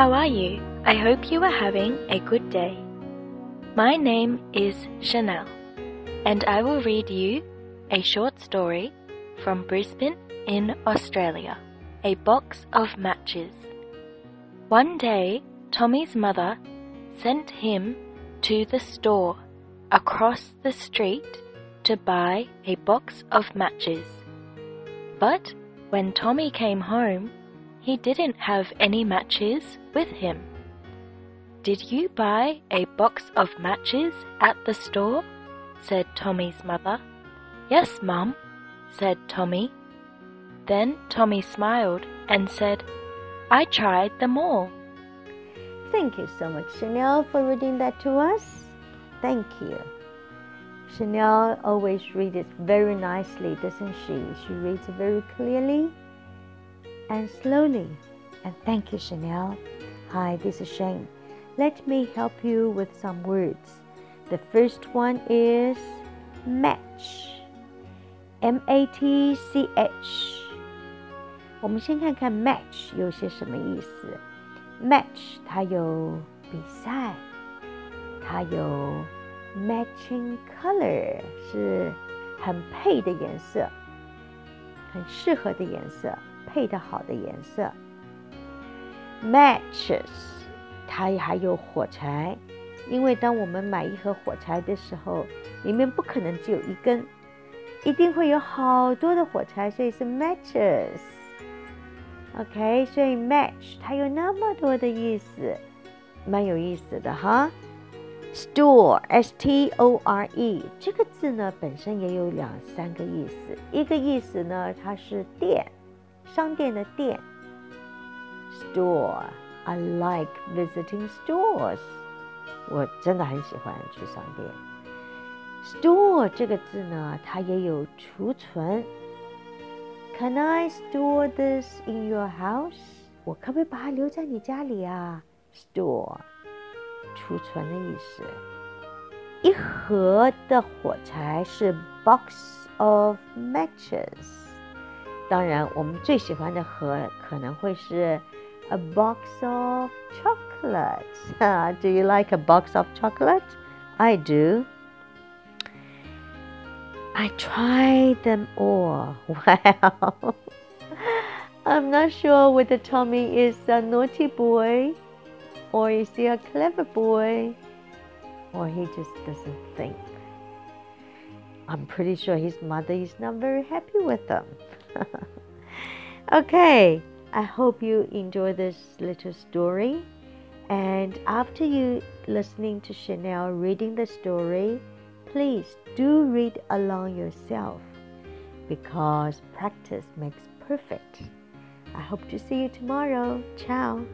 How are you? I hope you are having a good day. My name is Chanel, and I will read you a short story from Brisbane in Australia A Box of Matches. One day, Tommy's mother sent him to the store across the street to buy a box of matches. But when Tommy came home, he didn't have any matches with him. Did you buy a box of matches at the store? said Tommy's mother. Yes, Mum, said Tommy. Then Tommy smiled and said, I tried them all. Thank you so much, Chanel, for reading that to us. Thank you. Chanel always reads it very nicely, doesn't she? She reads it very clearly and slowly. And thank you, Chanel. Hi, this is Shane. Let me help you with some words. The first one is match. M A T C H。我们先看看 match 有些什么意思。match 它有比赛，它有 matching color 是很配的颜色， 很适合的颜色，配的好的颜色。matches 它还有火柴，因为当我们买一盒火柴的时候，里面不可能只有一根，一定会有好多的火柴，所以是 matches。OK，所以 match 它有那么多的意思，蛮有意思的哈。Store，S T O R E 这个字呢，本身也有两三个意思。一个意思呢，它是店，商店的店。Store，I like visiting stores。我真的很喜欢去商店。Store 这个字呢，它也有储存。Can I store this in your house？我可不可以把它留在你家里啊？Store， 储存的意思。一盒的火柴是 box of matches。当然，我们最喜欢的盒可能会是 a box of chocolates。Do you like a box of chocolate? I do. I tried them all. Wow. I'm not sure whether Tommy is a naughty boy or is he a clever boy or he just doesn't think. I'm pretty sure his mother is not very happy with him. okay, I hope you enjoy this little story. And after you listening to Chanel reading the story, please do read along yourself because practice makes perfect. I hope to see you tomorrow. Ciao.